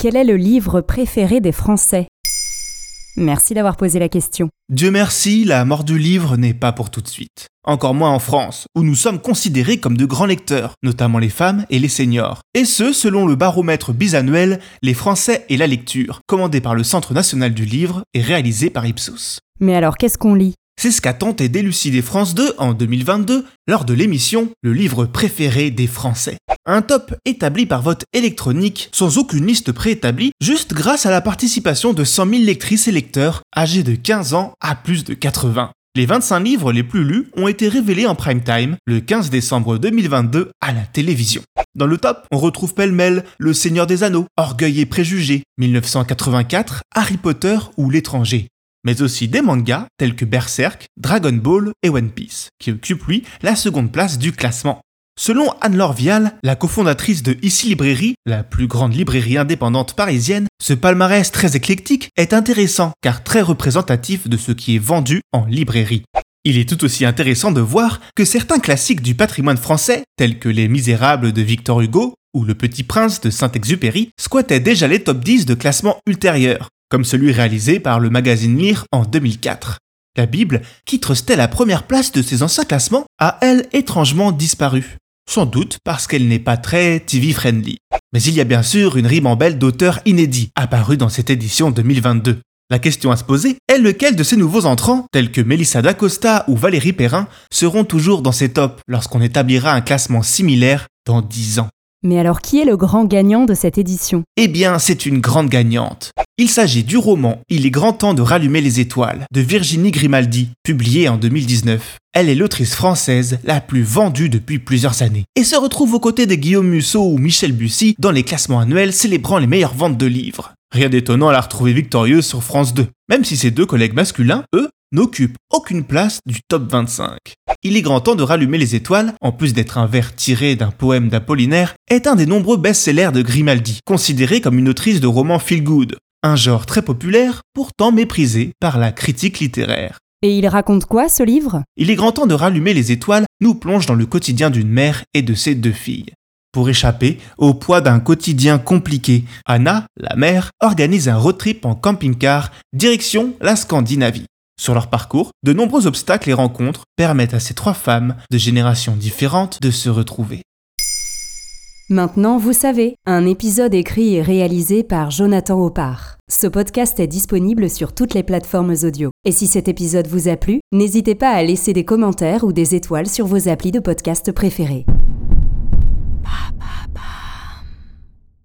Quel est le livre préféré des Français? Merci d'avoir posé la question. Dieu merci, la mort du livre n'est pas pour tout de suite. Encore moins en France, où nous sommes considérés comme de grands lecteurs, notamment les femmes et les seniors. Et ce, selon le baromètre bisannuel Les Français et la lecture, commandé par le Centre national du livre et réalisé par Ipsos. Mais alors, qu'est-ce qu'on lit? C'est ce qu'a tenté d'élucider France 2 en 2022 lors de l'émission Le livre préféré des Français. Un top établi par vote électronique sans aucune liste préétablie, juste grâce à la participation de 100 000 lectrices et lecteurs âgés de 15 ans à plus de 80. Les 25 livres les plus lus ont été révélés en prime time le 15 décembre 2022 à la télévision. Dans le top, on retrouve pêle-mêle Le Seigneur des Anneaux, Orgueil et Préjugés, 1984, Harry Potter ou L'étranger. Mais aussi des mangas tels que Berserk, Dragon Ball et One Piece, qui occupent lui la seconde place du classement. Selon Anne-Laure Vial, la cofondatrice de Ici Librairie, la plus grande librairie indépendante parisienne, ce palmarès très éclectique est intéressant car très représentatif de ce qui est vendu en librairie. Il est tout aussi intéressant de voir que certains classiques du patrimoine français, tels que Les Misérables de Victor Hugo ou Le Petit Prince de Saint-Exupéry, squattaient déjà les top 10 de classements ultérieurs, comme celui réalisé par le magazine Lire en 2004. La Bible, qui trustait la première place de ces anciens classements, a elle étrangement disparu sans doute parce qu'elle n'est pas très TV-friendly. Mais il y a bien sûr une ribambelle d'auteurs inédits apparus dans cette édition 2022. La question à se poser est lequel de ces nouveaux entrants, tels que Melissa D'Acosta ou Valérie Perrin, seront toujours dans ces tops lorsqu'on établira un classement similaire dans 10 ans? Mais alors qui est le grand gagnant de cette édition? Eh bien, c'est une grande gagnante. Il s'agit du roman Il est grand temps de rallumer les étoiles de Virginie Grimaldi, publié en 2019. Elle est l'autrice française la plus vendue depuis plusieurs années et se retrouve aux côtés de Guillaume Musso ou Michel Bussy dans les classements annuels célébrant les meilleures ventes de livres. Rien d'étonnant à la retrouver victorieuse sur France 2, même si ses deux collègues masculins, eux, n'occupent aucune place du top 25. Il est grand temps de rallumer les étoiles, en plus d'être un vers tiré d'un poème d'Apollinaire, est un des nombreux best-sellers de Grimaldi, considéré comme une autrice de romans feel-good, un genre très populaire, pourtant méprisé par la critique littéraire. Et il raconte quoi ce livre? Il est grand temps de rallumer les étoiles, nous plonge dans le quotidien d'une mère et de ses deux filles. Pour échapper au poids d'un quotidien compliqué, Anna, la mère, organise un road trip en camping-car direction la Scandinavie. Sur leur parcours, de nombreux obstacles et rencontres permettent à ces trois femmes de générations différentes de se retrouver. Maintenant, vous savez, un épisode écrit et réalisé par Jonathan Oppard. Ce podcast est disponible sur toutes les plateformes audio. Et si cet épisode vous a plu, n'hésitez pas à laisser des commentaires ou des étoiles sur vos applis de podcast préférés.